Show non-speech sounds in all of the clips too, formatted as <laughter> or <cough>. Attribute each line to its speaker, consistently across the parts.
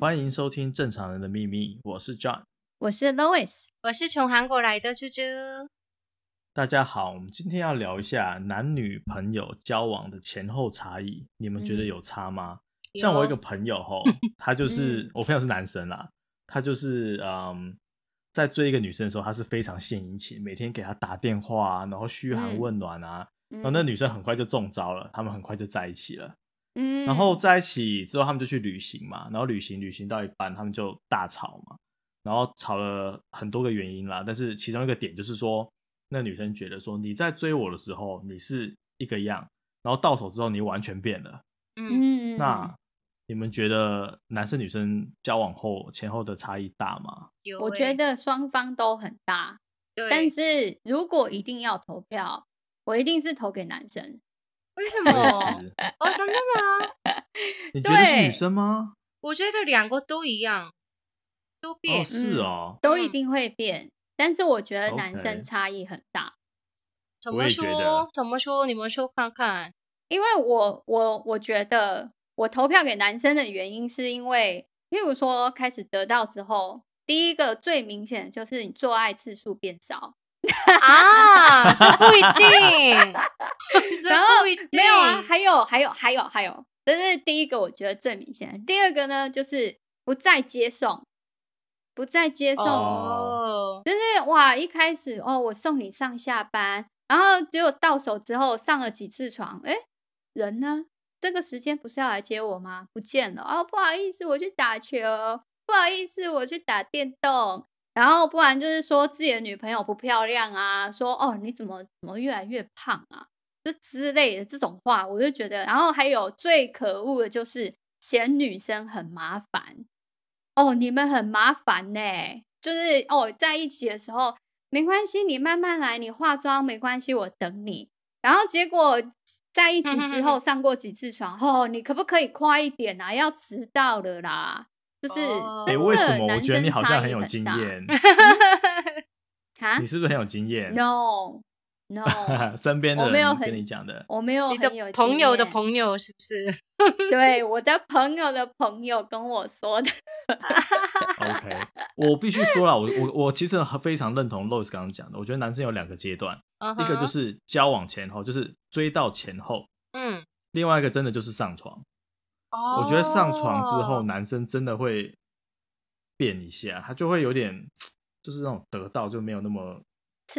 Speaker 1: 欢迎收听《正常人的秘密》，我是 John，
Speaker 2: 我是 Lois，
Speaker 3: 我是从韩国来的猪猪。
Speaker 1: 大家好，我们今天要聊一下男女朋友交往的前后差异，你们觉得有差吗？嗯、像我一个朋友吼，<laughs> 他就是、嗯、我朋友是男生啦，他就是嗯，在追一个女生的时候，他是非常献殷勤，每天给她打电话啊，然后嘘寒问暖啊，嗯、然后那女生很快就中招了，他们很快就在一起了。嗯，然后在一起之后，他们就去旅行嘛，然后旅行旅行到一半，他们就大吵嘛，然后吵了很多个原因啦，但是其中一个点就是说，那女生觉得说你在追我的时候你是一个样，然后到手之后你完全变了。嗯，那你们觉得男生女生交往后前后的差异大吗？
Speaker 2: 有，我觉得双方都很大。对，但是如果一定要投票，我一定是投给男生。
Speaker 3: 为什么？哦，真的吗？<laughs>
Speaker 1: 你觉得是女生吗？
Speaker 3: 我觉得两个都一样，都变。
Speaker 1: 哦，是哦，
Speaker 2: 嗯，都一定会变。但是我觉得男生差异很大。
Speaker 3: 怎么说？怎么说？你们说看看。
Speaker 2: 因为我我我觉得我投票给男生的原因，是因为，譬如说开始得到之后，第一个最明显的就是你做爱次数变少。
Speaker 3: 啊，这不一定。<laughs>
Speaker 2: 然后没有啊，还有还有还有还有，这是第一个，我觉得最明显。第二个呢，就是不再接送，不再接送。哦，就是哇，一开始哦，我送你上下班，然后结果到手之后上了几次床，哎，人呢？这个时间不是要来接我吗？不见了。哦，不好意思，我去打球。不好意思，我去打电动。然后不然就是说自己的女朋友不漂亮啊，说哦，你怎么怎么越来越胖啊，就之类的这种话，我就觉得。然后还有最可恶的就是嫌女生很麻烦哦，你们很麻烦呢，就是哦，在一起的时候没关系，你慢慢来，你化妆没关系，我等你。然后结果在一起之后 <laughs> 上过几次床，哦，你可不可以快一点啊？要迟到了啦。就是，
Speaker 1: 哎，为什么我觉得你好像很有经验？<laughs> <laughs> 你是不是很有经验
Speaker 2: ？No，No，<laughs>
Speaker 1: 身边的人跟你讲的，
Speaker 2: 我没有，
Speaker 3: 很有朋友的朋友是不是？
Speaker 2: 对，我的朋友的朋友跟我说的。
Speaker 1: OK，我必须说了，我我我其实非常认同 lose 刚刚讲的，我觉得男生有两个阶段，一个就是交往前后，就是追到前后，嗯，另外一个真的就是上床。我觉得上床之后，男生真的会变一下，他就会有点，就是那种得到就没有那么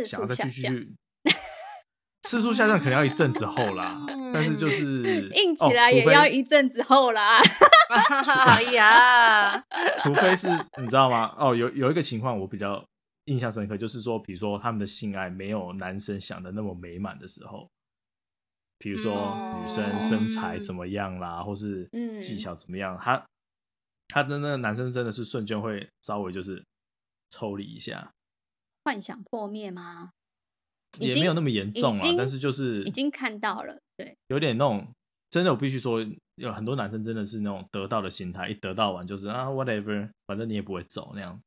Speaker 1: 想要再继续。<laughs> 次数下降可能要一阵子后啦，但是就是
Speaker 2: 硬起来也要一阵子后啦。
Speaker 3: 哎呀，
Speaker 1: 除非是你知道吗？哦，有有一个情况我比较印象深刻，就是说，比如说他们的性爱没有男生想的那么美满的时候。比如说女生身材怎么样啦，嗯、或是技巧怎么样，嗯、他他的那个男生真的是瞬间会稍微就是抽离一下，
Speaker 2: 幻想破灭吗？
Speaker 1: 也没有那么严重啊，但是就是
Speaker 2: 已经看到了，对，
Speaker 1: 有点那种真的，我必须说有很多男生真的是那种得到的心态，一得到完就是啊 whatever，反正你也不会走那样子。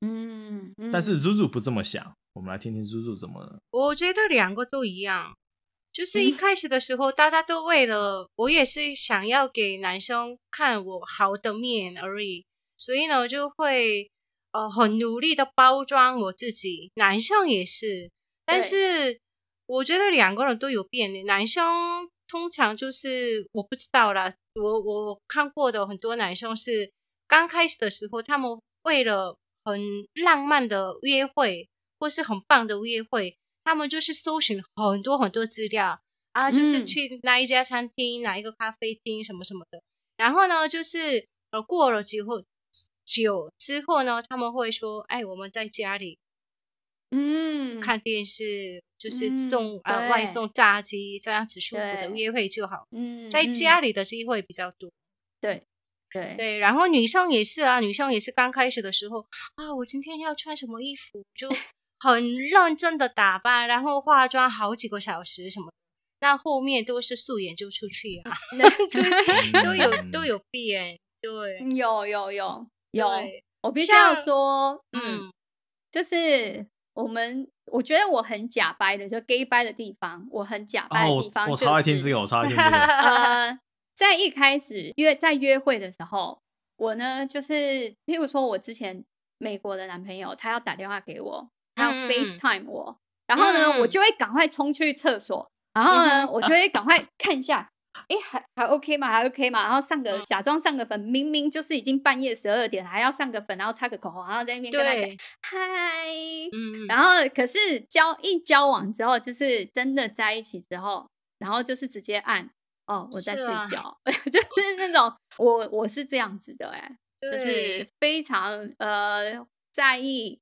Speaker 1: 嗯，嗯但是 Zuzu 不这么想，我们来听听 Zuzu 怎么了。
Speaker 3: 我觉得两个都一样。就是一开始的时候，大家都为了我也是想要给男生看我好的面而已，所以呢就会呃很努力的包装我自己。男生也是，但是我觉得两个人都有变。男生通常就是我不知道啦，我我看过的很多男生是刚开始的时候，他们为了很浪漫的约会或是很棒的约会。他们就是搜寻很多很多资料啊，就是去哪一家餐厅、嗯、哪一个咖啡厅什么什么的。然后呢，就是呃过了之后久之后呢，他们会说：“哎，我们在家里，嗯，看电视，就是送、嗯、呃外送炸鸡，这样子舒服的约会就好。嗯，在家里的机会比较多。
Speaker 2: 对对
Speaker 3: 对，然后女生也是啊，女生也是刚开始的时候啊，我今天要穿什么衣服就。很认真的打扮，然后化妆好几个小时什么，那后面都是素颜就出去啊，<laughs> 都有都有变，对，
Speaker 2: 有有有有，我必须要说，嗯，就是我们，我觉得我很假掰的，就 gay 掰的地方，我很假掰的地方，
Speaker 1: 我超爱听这个，我超爱听这个，<laughs>
Speaker 2: 呃，在一开始约在约会的时候，我呢，就是譬如说我之前美国的男朋友，他要打电话给我，他要 FaceTime 我，嗯、然后呢，嗯、我就会赶快冲去厕所，然后呢，嗯、我就会赶快看一下。哎，还还 OK 吗？还 OK 吗？然后上个假装上个粉，明明就是已经半夜十二点，还要上个粉，然后擦个口红，然后在那边跟他讲嗨，嗯，然后可是交一交往之后，就是真的在一起之后，然后就是直接按哦，我在睡觉，是 <laughs> 就是那种我我是这样子的，哎，就是非常呃在意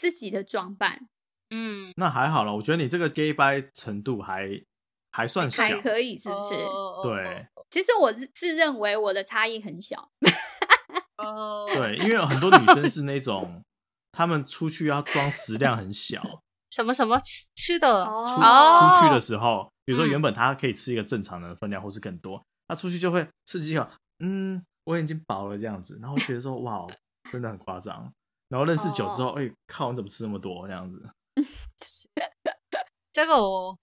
Speaker 2: 自己的装扮，嗯，
Speaker 1: 那还好了，我觉得你这个 gay bye 程度还。还算小，
Speaker 2: 还可以，是不是？
Speaker 1: 对，
Speaker 2: 其实我是自认为我的差异很小。
Speaker 1: 哦，对，因为有很多女生是那种，她们出去要装食量很小，<laughs>
Speaker 3: 什么什么吃吃的，
Speaker 1: 出出去的时候，比如说原本她可以吃一个正常的分量，或是更多，她出去就会吃几口，嗯，我已经饱了这样子，然后觉得说哇，真的很夸张。然后认识久之后，哎，靠，你怎么吃那么多这样子？<laughs>
Speaker 3: 这个我。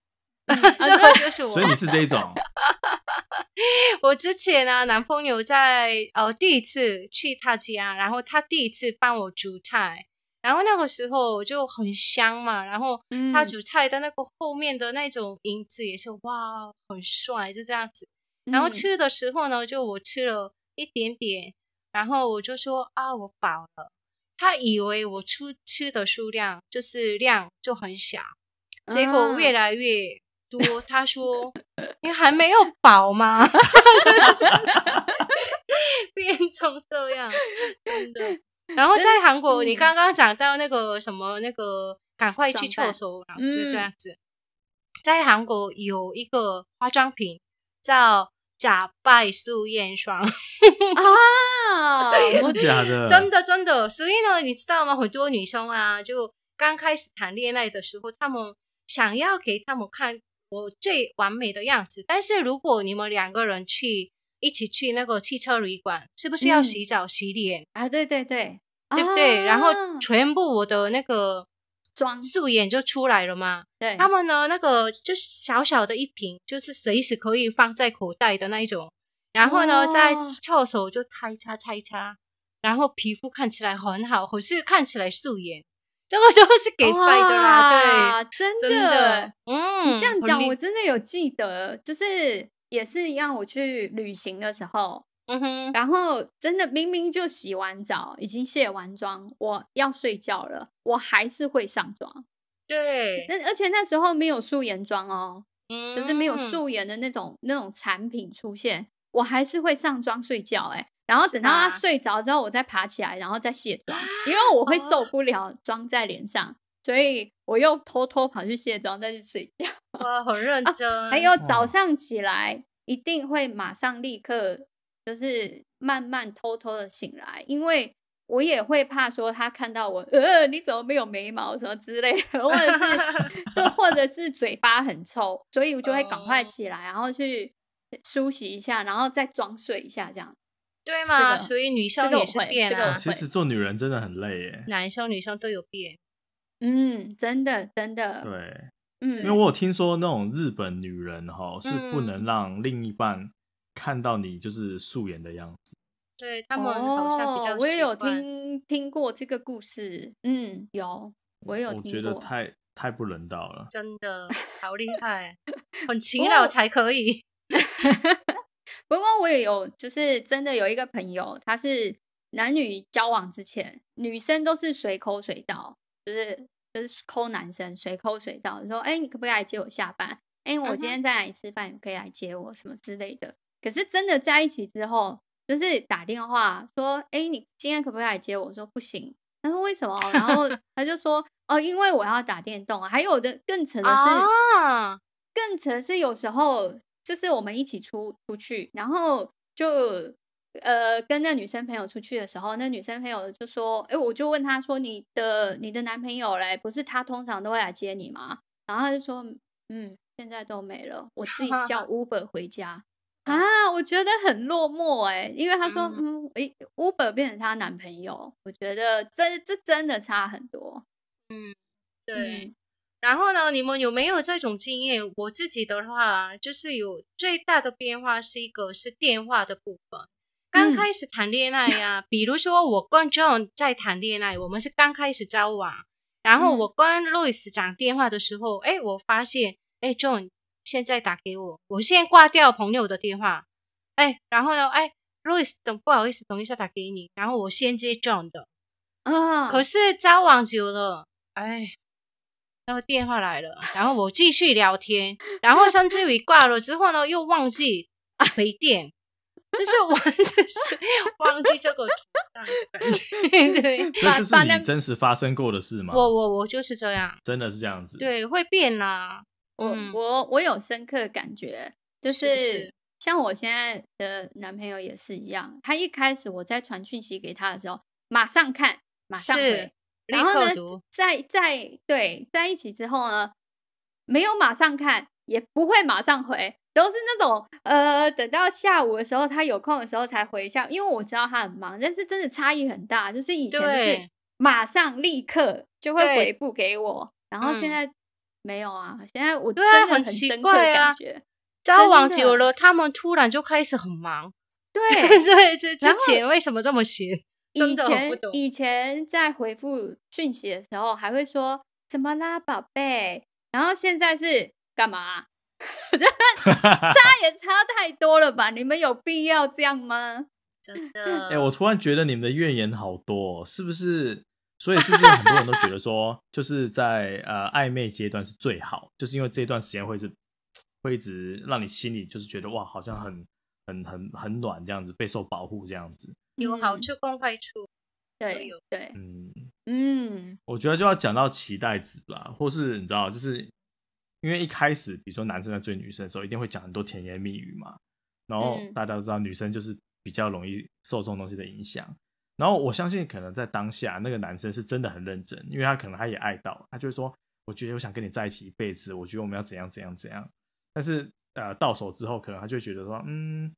Speaker 3: <laughs> 这
Speaker 2: 个就是我，
Speaker 1: 所以你是这一种。<laughs>
Speaker 3: 我之前呢、啊，男朋友在呃第一次去他家，然后他第一次帮我煮菜，然后那个时候就很香嘛，然后他煮菜的那个后面的那种影子也是哇，很帅，就这样子。然后吃的时候呢，就我吃了一点点，然后我就说啊，我饱了。他以为我出吃的数量就是量就很小，结果越来越。多，<laughs> 他说你还没有饱吗？<laughs> 变成这样，真的。然后在韩国，嗯、你刚刚讲到那个什么，那个赶快去厕所，然后就这样子。嗯、在韩国有一个化妆品叫假白素颜霜
Speaker 2: 啊，<laughs>
Speaker 1: 假的，
Speaker 3: 真的真的。所以呢，你知道吗？很多女生啊，就刚开始谈恋爱的时候，她们想要给他们看。我最完美的样子，但是如果你们两个人去一起去那个汽车旅馆，是不是要洗澡洗脸、
Speaker 2: 嗯、啊？对对对，
Speaker 3: 对不对？啊、然后全部我的那个
Speaker 2: 妆
Speaker 3: 素颜就出来了嘛。对，他们呢，那个就是小小的一瓶，就是随时可以放在口袋的那一种。然后呢，在厕所就擦一擦擦一擦，然后皮肤看起来很好，可是看起来素颜。这个都是给拜的啦，对，
Speaker 2: 真的，真的嗯，你这样讲我真的有记得，就是也是一样，我去旅行的时候，嗯哼，然后真的明明就洗完澡，已经卸完妆，我要睡觉了，我还是会上妆，
Speaker 3: 对，
Speaker 2: 那而且那时候没有素颜妆哦，嗯，就是没有素颜的那种那种产品出现，我还是会上妆睡觉，哎。然后等到他睡着之后，我再爬起来，然后再卸妆，因为我会受不了妆在脸上，所以我又偷偷跑去卸妆，再去睡觉。
Speaker 3: 哇，很认真。啊，
Speaker 2: 还有早上起来一定会马上立刻，就是慢慢偷偷的醒来，因为我也会怕说他看到我，呃，你怎么没有眉毛什么之类的，或者是 <laughs> 就或者是嘴巴很臭，所以我就会赶快起来，然后去梳洗一下，然后再装睡一下这样。
Speaker 3: 对嘛，这个、所以女生也是变啊。
Speaker 1: 其实做女人真的很累耶，
Speaker 3: 男生女生都有变。
Speaker 2: 嗯，真的真的。
Speaker 1: 对，嗯，因为我有听说那种日本女人哈是不能让另一半看到你就是素颜的样子。
Speaker 3: 对，他们好像比较、哦。
Speaker 2: 我也有听听过这个故事，嗯，有，我也有听过。
Speaker 1: 我觉得太太不人道了，
Speaker 3: 真的好厉害，<laughs> 很勤劳才可以。<laughs>
Speaker 2: 不过我也有，就是真的有一个朋友，他是男女交往之前，女生都是随口随到，就是就是抠男生随口随到，说哎，你可不可以来接我下班？哎，我今天在哪里吃饭，你可以来接我什么之类的。可是真的在一起之后，就是打电话说，哎，你今天可不可以来接我？我说不行。他说为什么？然后 <laughs> 他就说哦，因为我要打电动。还有的更扯的是，啊、更扯的是有时候。就是我们一起出出去，然后就呃跟那女生朋友出去的时候，那女生朋友就说：“哎，我就问他说，你的你的男朋友嘞？不是他通常都会来接你吗？”然后他就说：“嗯，现在都没了，我自己叫 <laughs> Uber 回家啊。”我觉得很落寞哎，因为他说：“嗯，哎，Uber 变成她男朋友，我觉得这这真的差很多。”
Speaker 3: 嗯，对。嗯然后呢，你们有没有这种经验？我自己的话，就是有最大的变化是一个是电话的部分。刚开始谈恋爱呀、啊，嗯、比如说我跟 John 在谈恋爱，我们是刚开始交往，然后我跟 Louis 讲电话的时候，哎、嗯，我发现，哎，John 现在打给我，我先挂掉朋友的电话，哎，然后呢，哎，Louis 等不好意思，等一下打给你，然后我先接 John 的，啊，可是交往久了，哎。那个电话来了，然后我继续聊天，然后甚至于挂了之后呢，又忘记回电，就是完全 <laughs> 是忘记这个感觉。<laughs> 对，
Speaker 1: 所以这是你真实发生过的事吗？
Speaker 3: 我我我就是这样，
Speaker 1: 真的是这样子。
Speaker 3: 对，会变啦。
Speaker 2: 我我我有深刻的感觉，就是像我现在的男朋友也是一样，他一开始我在传讯息给他的时候，马上看，马上回。然后呢，在在对在一起之后呢，没有马上看，也不会马上回，都是那种呃，等到下午的时候，他有空的时候才回一下。因为我知道他很忙，但是真的差异很大，就是以前是马上立刻就会回复给我，然后现在没有啊。现在我真的很深刻的感觉，
Speaker 3: 交往久了，他们突然就开始很忙。<laughs>
Speaker 2: 对
Speaker 3: 对，这之前为什么这么闲？
Speaker 2: 以前以前在回复讯息的时候，还会说怎么啦，宝贝？然后现在是干嘛？<laughs> 差 <laughs> 也差太多了吧？你们有必要这样吗？
Speaker 3: 真的？
Speaker 1: 哎、欸，我突然觉得你们的怨言好多，是不是？所以是不是很多人都觉得说，就是在呃暧昧阶段是最好，就是因为这段时间会是会一直让你心里就是觉得哇，好像很很很很暖这样子，备受保护这样子。
Speaker 3: 有好处跟坏处，
Speaker 2: 对对，
Speaker 1: 嗯。
Speaker 2: 嗯，
Speaker 1: 我觉得就要讲到期待值吧，或是你知道，就是因为一开始，比如说男生在追女生的时候，一定会讲很多甜言蜜语嘛，然后大家都知道女生就是比较容易受这种东西的影响，然后我相信可能在当下那个男生是真的很认真，因为他可能他也爱到，他就会说，我觉得我想跟你在一起一辈子，我觉得我们要怎样怎样怎样，但是呃到手之后，可能他就会觉得说，嗯。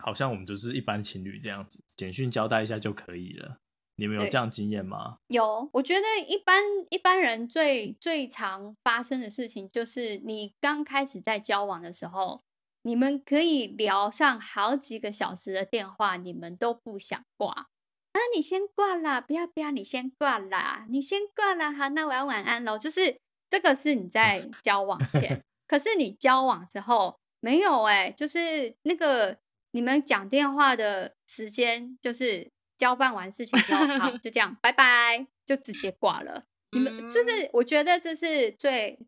Speaker 1: 好像我们就是一般情侣这样子，简讯交代一下就可以了。你们有这样经验吗？
Speaker 2: 有，我觉得一般一般人最最常发生的事情就是，你刚开始在交往的时候，你们可以聊上好几个小时的电话，你们都不想挂。啊，你先挂啦，不要不要，你先挂啦，你先挂啦，好，那我要晚安喽。就是这个是你在 <laughs> 交往前，可是你交往之后没有哎、欸，就是那个。你们讲电话的时间就是交办完事情之后，好，就这样，拜拜，就直接挂了。<laughs> 你们就是，我觉得这是最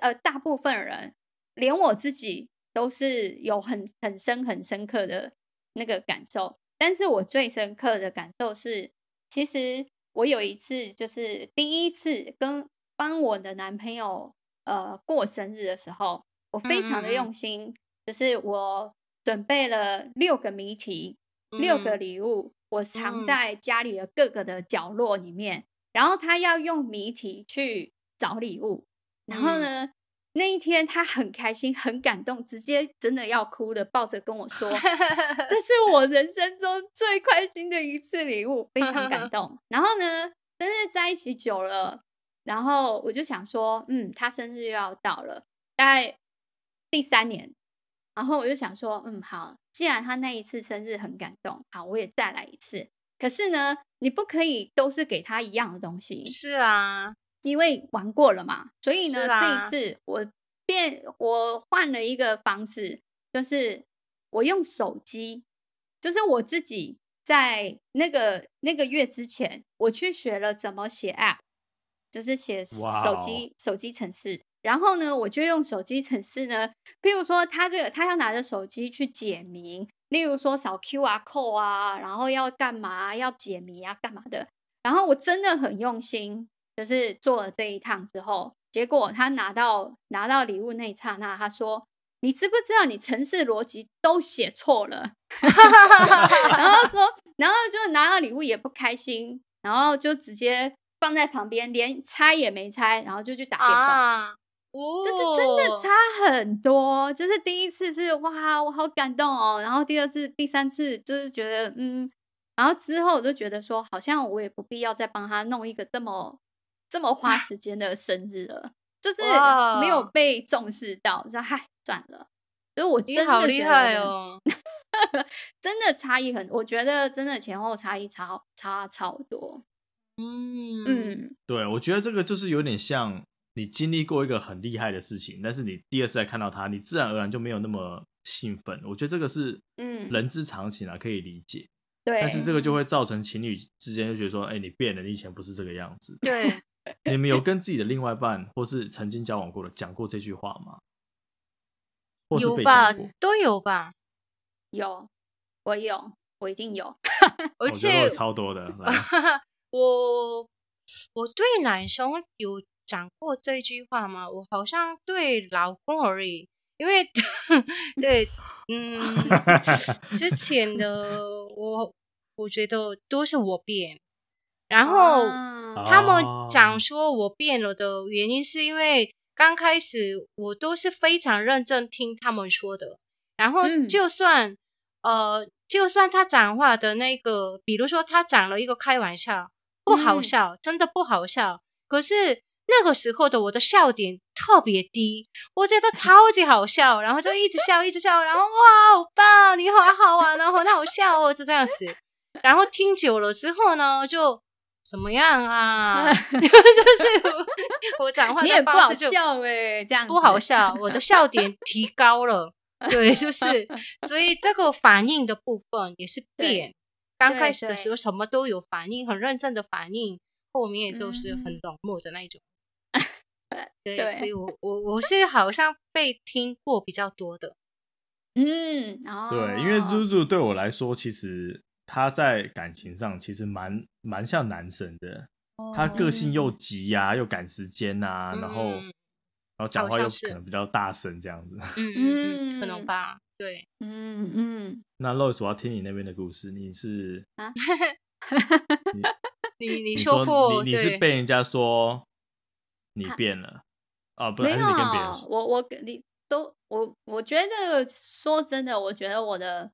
Speaker 2: 呃，大部分人，连我自己都是有很很深很深刻的那个感受。但是我最深刻的感受是，其实我有一次就是第一次跟帮我的男朋友呃过生日的时候，我非常的用心，就是我。准备了六个谜题，六个礼物，我藏在家里的各个的角落里面。然后他要用谜题去找礼物。然后呢，那一天他很开心，很感动，直接真的要哭的，抱着跟我说：<laughs> “这是我人生中最开心的一次礼物，非常感 <laughs> 动。”然后呢，但是在一起久了，然后我就想说，嗯，他生日又要到了，大概第三年。然后我就想说，嗯，好，既然他那一次生日很感动，好，我也再来一次。可是呢，你不可以都是给他一样的东西。
Speaker 3: 是啊，
Speaker 2: 因为玩过了嘛，所以呢，啊、这一次我变，我换了一个方式，就是我用手机，就是我自己在那个那个月之前，我去学了怎么写 App，就是写手机手机程式。然后呢，我就用手机程式呢，譬如说他这个，他要拿着手机去解谜，例如说扫 QR code 啊，然后要干嘛，要解谜啊，干嘛的。然后我真的很用心，就是做了这一趟之后，结果他拿到拿到礼物那一刹那，他说：“你知不知道你程式逻辑都写错了？” <laughs> 然后说，然后就拿到礼物也不开心，然后就直接放在旁边，连拆也没拆，然后就去打电话。啊
Speaker 3: 哦，
Speaker 2: 就是真的差很多。就是第一次是哇，我好感动哦。然后第二次、第三次就是觉得嗯，然后之后我就觉得说，好像我也不必要再帮他弄一个这么这么花时间的生日了。就是没有被重视到，说嗨，算了。所以我真的
Speaker 3: 厉害哦。<laughs>
Speaker 2: 真的差异很，我觉得真的前后差异差差超多。
Speaker 3: 嗯
Speaker 2: 嗯，
Speaker 1: 对，我觉得这个就是有点像你经历过一个很厉害的事情，但是你第二次再看到他，你自然而然就没有那么兴奋。我觉得这个是嗯人之常情啊，可以理解。
Speaker 2: 对，
Speaker 1: 但是这个就会造成情侣之间就觉得说，哎，你变了，你以前不是这个样子。
Speaker 3: 对，
Speaker 1: 你们有跟自己的另外一半或是曾经交往过的讲过这句话吗？
Speaker 3: 有吧，都有吧。
Speaker 2: 有，我有，我一定有，<laughs>
Speaker 3: 而且
Speaker 1: 有超多的。<laughs>
Speaker 3: 我我对男生有讲过这句话吗？我好像对老公而已，因为 <laughs> 对，嗯，之前的我我觉得都是我变，然后他们讲说我变了的原因是因为刚开始我都是非常认真听他们说的，然后就算。呃，就算他讲话的那个，比如说他讲了一个开玩笑，不好笑，嗯、真的不好笑。可是那个时候的我的笑点特别低，我觉得超级好笑，然后就一直笑，一直笑，然后哇，好棒，你好好玩，然后很好笑哦，就这样子。然后听久了之后呢，就怎么样啊？<laughs> 就是我，<laughs> 我讲话
Speaker 2: 你也不好笑哎，这样
Speaker 3: 不好笑，我的笑点提高了。对，就是，所以这个反应的部分也是变。刚开始的时候什么都有反应，很认真的反应，后面都是很冷漠的那种。<laughs> 对，对，所以我我我是好像被听过比较多的。
Speaker 2: 嗯，
Speaker 1: 对，因为 Zuzu 对我来说，其实他在感情上其实蛮蛮像男生的，他个性又急呀、啊，又赶时间呐、啊，然后。嗯然后讲话又可能比较大声，这样子，<laughs>
Speaker 3: 嗯嗯，可能吧，对，
Speaker 2: 嗯嗯。
Speaker 1: 那 Lois，我要听你那边的故事。你是啊？
Speaker 3: 你 <laughs> 你你说过，
Speaker 1: 你你是被人家说你变了啊？不是你跟别人说？
Speaker 2: 我我你都我我觉得说真的，我觉得我的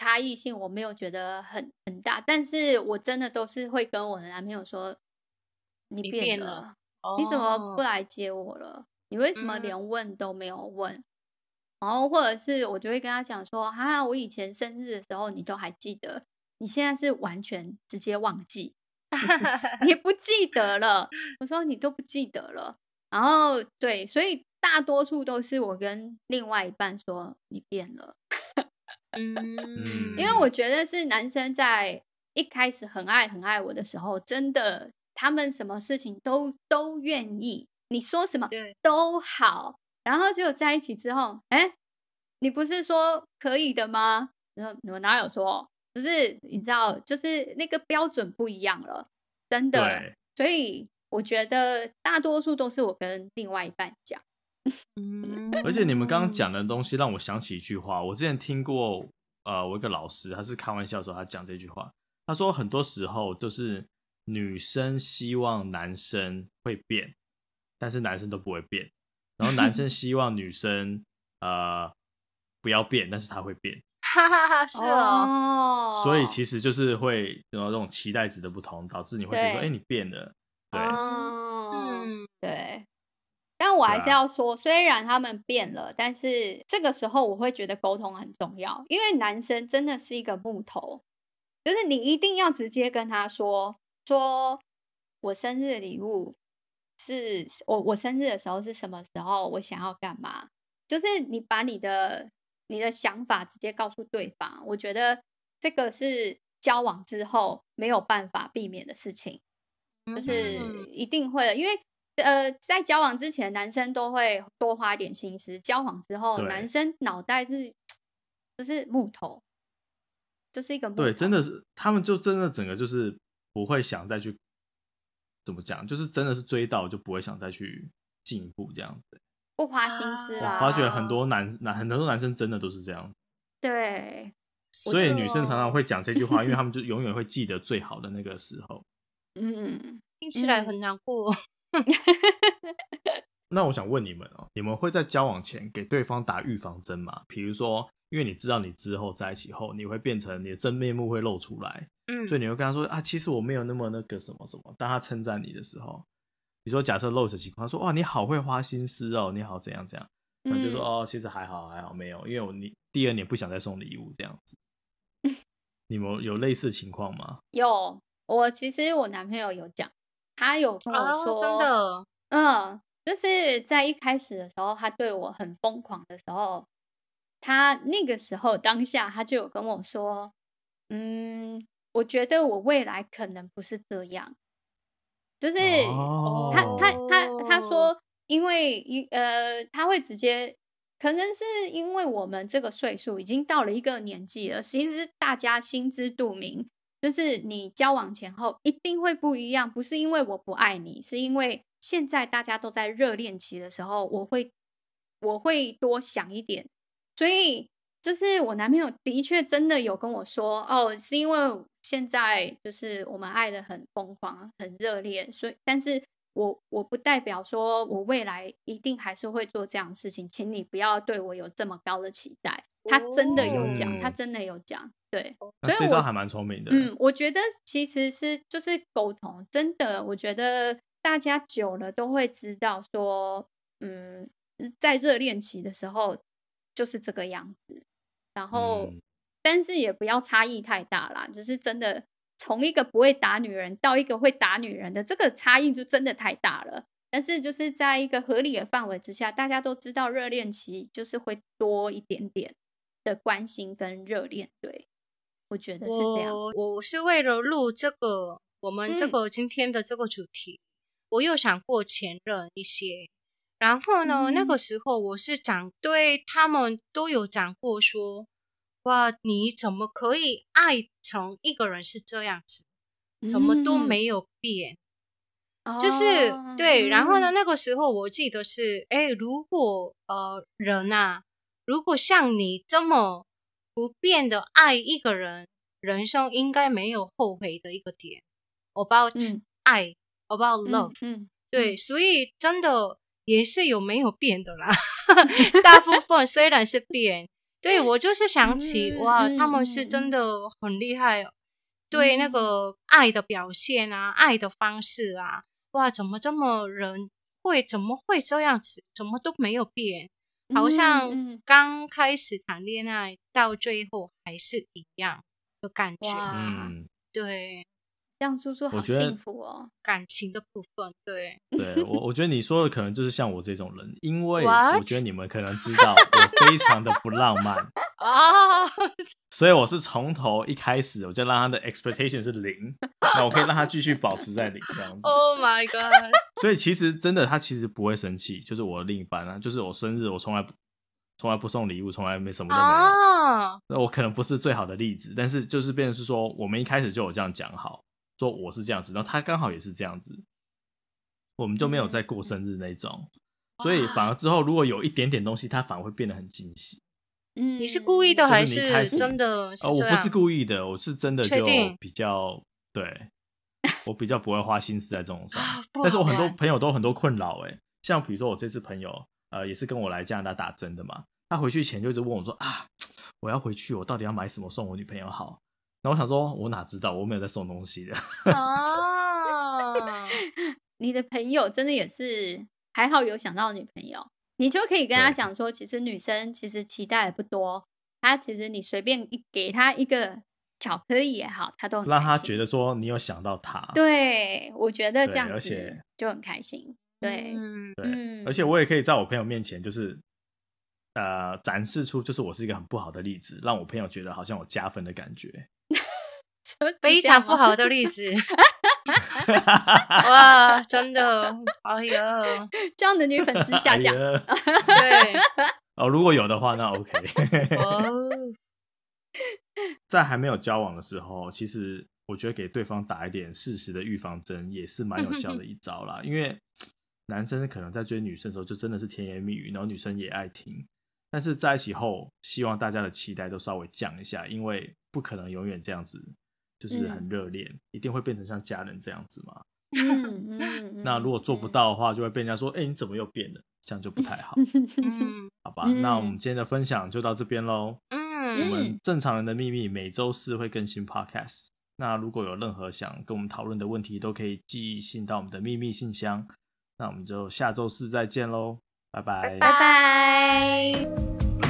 Speaker 2: 差异性我没有觉得很很大，但是我真的都是会跟我的男朋友说你变了。你怎么不来接我了？你为什么连问都没有问？嗯、然后或者是我就会跟他讲说：哈、啊，我以前生日的时候你都还记得，你现在是完全直接忘记，你不记得了。我说你都不记得了。然后对，所以大多数都是我跟另外一半说你变了。<laughs>
Speaker 3: 嗯，
Speaker 2: 因为我觉得是男生在一开始很爱很爱我的时候，真的。他们什么事情都都愿意，你说什么都好，然后结果在一起之后，哎，你不是说可以的吗？然后你们哪有说？只是你知道，就是那个标准不一样了，真的。所以我觉得大多数都是我跟另外一半讲。<laughs>
Speaker 3: 嗯，
Speaker 1: 而且你们刚刚讲的东西让我想起一句话，我之前听过，呃，我一个老师他是开玩笑的时候他讲这句话，他说很多时候就是。女生希望男生会变，但是男生都不会变。然后男生希望女生呃不要变，但是他会变。<laughs>
Speaker 3: 哈哈哈，是哦。
Speaker 1: 所以其实就是会有这种期待值的不同，导致你会觉得哎，你变了。
Speaker 2: 对，我还是要说，虽然他们变了，但是这个时候我会觉得沟通很重要，因为男生真的是一个木头，就是你一定要直接跟他说。说我生日礼物是我我生日的时候是什么时候？我想要干嘛？就是你把你的你的想法直接告诉对方，我觉得这个是交往之后没有办法避免的事情，就是一定会的。因为呃，在交往之前，男生都会多花点心思；交往之后，男生脑袋是就是木头，就是一个木头。
Speaker 1: 对，真的是他们就真的整个就是。不会想再去怎么讲，就是真的是追到就不会想再去进一步这样子，
Speaker 2: 不花心思啦。
Speaker 1: 我发觉很多男男很多男生真的都是这样子，
Speaker 2: 对，
Speaker 1: 所以女生常常会讲这句话，因为他们就永远会记得最好的那个时候。
Speaker 2: 嗯，
Speaker 3: 听起来很难过。<laughs>
Speaker 1: 那我想问你们哦，你们会在交往前给对方打预防针吗？比如说。因为你知道，你之后在一起后，你会变成你的真面目会露出来，嗯，所以你会跟他说啊，其实我没有那么那个什么什么。当他称赞你的时候，比如说假设露的情况，他说哇，你好会花心思哦，你好怎样怎样，那就说哦，其实还好还好，没有，因为我你第二年不想再送礼物这样子。<laughs> 你们有类似情况吗？
Speaker 2: 有，我其实我男朋友有讲，他有跟我说，
Speaker 3: 哦、真的，
Speaker 2: 嗯，就是在一开始的时候，他对我很疯狂的时候，他那个时候当下他就有跟我说，嗯，我觉得我未来可能不是这样，就是他、哦、他他他，他说，因为一呃，他会直接。可能是因为我们这个岁数已经到了一个年纪了，其实大家心知肚明，就是你交往前后一定会不一样，不是因为我不爱你，是因为现在大家都在热恋期的时候，我会我会多想一点，所以就是我男朋友的确真的有跟我说，哦，是因为现在就是我们爱的很疯狂，很热烈，所以但是。我我不代表说我未来一定还是会做这样的事情，请你不要对我有这么高的期待。他真的有讲，哦、他真的有讲，对，所以我这招
Speaker 1: 还蛮聪明的。
Speaker 2: 嗯，我觉得其实是就是沟通，真的，我觉得大家久了都会知道说，嗯，在热恋期的时候就是这个样子，然后、嗯、但是也不要差异太大啦，就是真的。从一个不会打女人到一个会打女人的这个差异就真的太大了。但是就是在一个合理的范围之下，大家都知道热恋期就是会多一点点的关心跟热恋。对，我觉得是这样。
Speaker 3: 我，我是为了录这个我们这个今天的这个主题，嗯、我又想过前任一些。然后呢，嗯、那个时候我是讲对他们都有讲过说。哇，你怎么可以爱成一个人是这样子，怎么都没有变？嗯、就是对，然后呢，那个时候我记得是，哎，如果呃人啊，如果像你这么不变的爱一个人，人生应该没有后悔的一个点。About、嗯、爱，About love，嗯，嗯对，所以真的也是有没有变的啦，<laughs> 大部分虽然是变。对，我就是想起、嗯、哇，他们是真的很厉害，嗯、对那个爱的表现啊，嗯、爱的方式啊，哇，怎么这么人会怎么会这样子，怎么都没有变，好像刚开始谈恋爱到最后还是一样的感觉，
Speaker 1: 嗯，
Speaker 3: 对。
Speaker 2: 这样叔叔好幸福哦，
Speaker 3: 感情的部分，对，
Speaker 1: 对我我觉得你说的可能就是像我这种人，因为我觉得你们可能知道我非常的不浪漫啊，<laughs> 所以我是从头一开始我就让他的 expectation 是零，那我可以让他继续保持在零这样子。
Speaker 3: Oh my god！<laughs>
Speaker 1: 所以其实真的他其实不会生气，就是我的另一半啊，就是我生日我从来不从来不送礼物，从来没什么都没有。那、oh. 我可能不是最好的例子，但是就是变成是说我们一开始就有这样讲好。说我是这样子，然后他刚好也是这样子，我们就没有再过生日那种，嗯、所以反而之后如果有一点点东西，他反而会变得很惊喜。
Speaker 3: 嗯，你是故意的还是真的是？
Speaker 1: 哦，我不是故意的，我是真的就比较对，我比较不会花心思在这种上。但是我很多朋友都很多困扰，哎，像比如说我这次朋友，呃，也是跟我来加拿大打针的嘛，他回去前就一直问我说啊，我要回去，我到底要买什么送我女朋友好？那我想说，我哪知道，我没有在送东西的。<laughs>
Speaker 2: 哦，你的朋友真的也是还好有想到女朋友，你就可以跟他讲说，其实女生其实期待也不多，她其实你随便一给她一个巧克力也好，她都很
Speaker 1: 让她觉得说你有想到她。
Speaker 2: 对，我觉得这样子就很开心。对，
Speaker 1: 嗯，对，而且我也可以在我朋友面前就是。呃，展示出就是我是一个很不好的例子，让我朋友觉得好像有加分的感觉。
Speaker 3: 非常不好的例子，<laughs> 哇，真的，哎呦，
Speaker 2: 这样的女粉丝下降。<laughs>
Speaker 3: 对，
Speaker 1: 哦，如果有的话，那 OK。<laughs> 哦，在还没有交往的时候，其实我觉得给对方打一点适时的预防针也是蛮有效的一招啦。因为男生可能在追女生的时候，就真的是甜言蜜语，然后女生也爱听。但是在一起后，希望大家的期待都稍微降一下，因为不可能永远这样子，就是很热恋，嗯、一定会变成像家人这样子嘛。<laughs> 嗯嗯、那如果做不到的话，就会被人家说：“哎、欸，你怎么又变了？”这样就不太好。<laughs> 嗯、好吧，嗯、那我们今天的分享就到这边喽。嗯，我们正常人的秘密每周四会更新 Podcast。那如果有任何想跟我们讨论的问题，都可以寄信到我们的秘密信箱。那我们就下周四再见喽。拜拜，
Speaker 2: 拜拜。